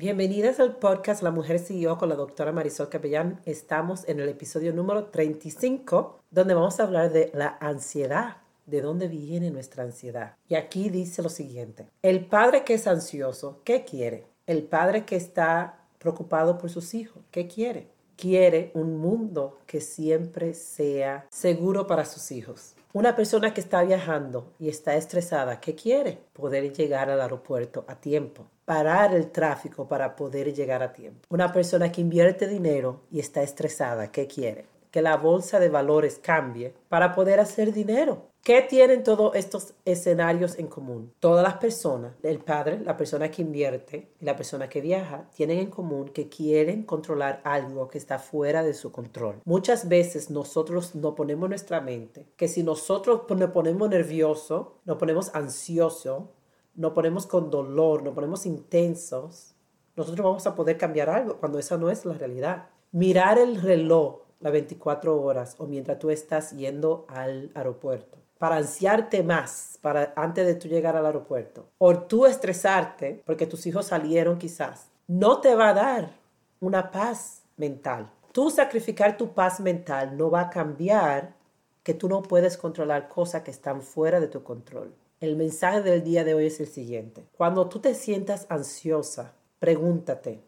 Bienvenidas al podcast La Mujer Siguió con la doctora Marisol Capellán. Estamos en el episodio número 35, donde vamos a hablar de la ansiedad. ¿De dónde viene nuestra ansiedad? Y aquí dice lo siguiente. El padre que es ansioso, ¿qué quiere? El padre que está preocupado por sus hijos, ¿qué quiere? Quiere un mundo que siempre sea seguro para sus hijos. Una persona que está viajando y está estresada, ¿qué quiere? Poder llegar al aeropuerto a tiempo, parar el tráfico para poder llegar a tiempo. Una persona que invierte dinero y está estresada, ¿qué quiere? Que la bolsa de valores cambie para poder hacer dinero. ¿Qué tienen todos estos escenarios en común? Todas las personas, el padre, la persona que invierte y la persona que viaja, tienen en común que quieren controlar algo que está fuera de su control. Muchas veces nosotros no ponemos nuestra mente que si nosotros nos ponemos nervioso, nos ponemos ansioso, nos ponemos con dolor, nos ponemos intensos, nosotros vamos a poder cambiar algo cuando esa no es la realidad. Mirar el reloj las 24 horas o mientras tú estás yendo al aeropuerto para ansiarte más para antes de tú llegar al aeropuerto o tú estresarte porque tus hijos salieron quizás, no te va a dar una paz mental. Tú sacrificar tu paz mental no va a cambiar que tú no puedes controlar cosas que están fuera de tu control. El mensaje del día de hoy es el siguiente. Cuando tú te sientas ansiosa, pregúntate,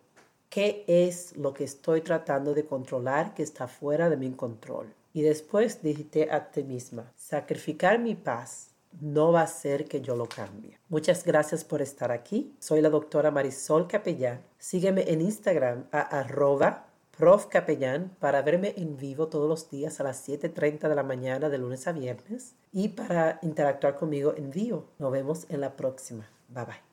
¿qué es lo que estoy tratando de controlar que está fuera de mi control? Y después dijiste a ti misma, sacrificar mi paz no va a ser que yo lo cambie. Muchas gracias por estar aquí. Soy la doctora Marisol Capellán. Sígueme en Instagram a arroba profcapellán para verme en vivo todos los días a las 7.30 de la mañana de lunes a viernes y para interactuar conmigo en vivo. Nos vemos en la próxima. Bye bye.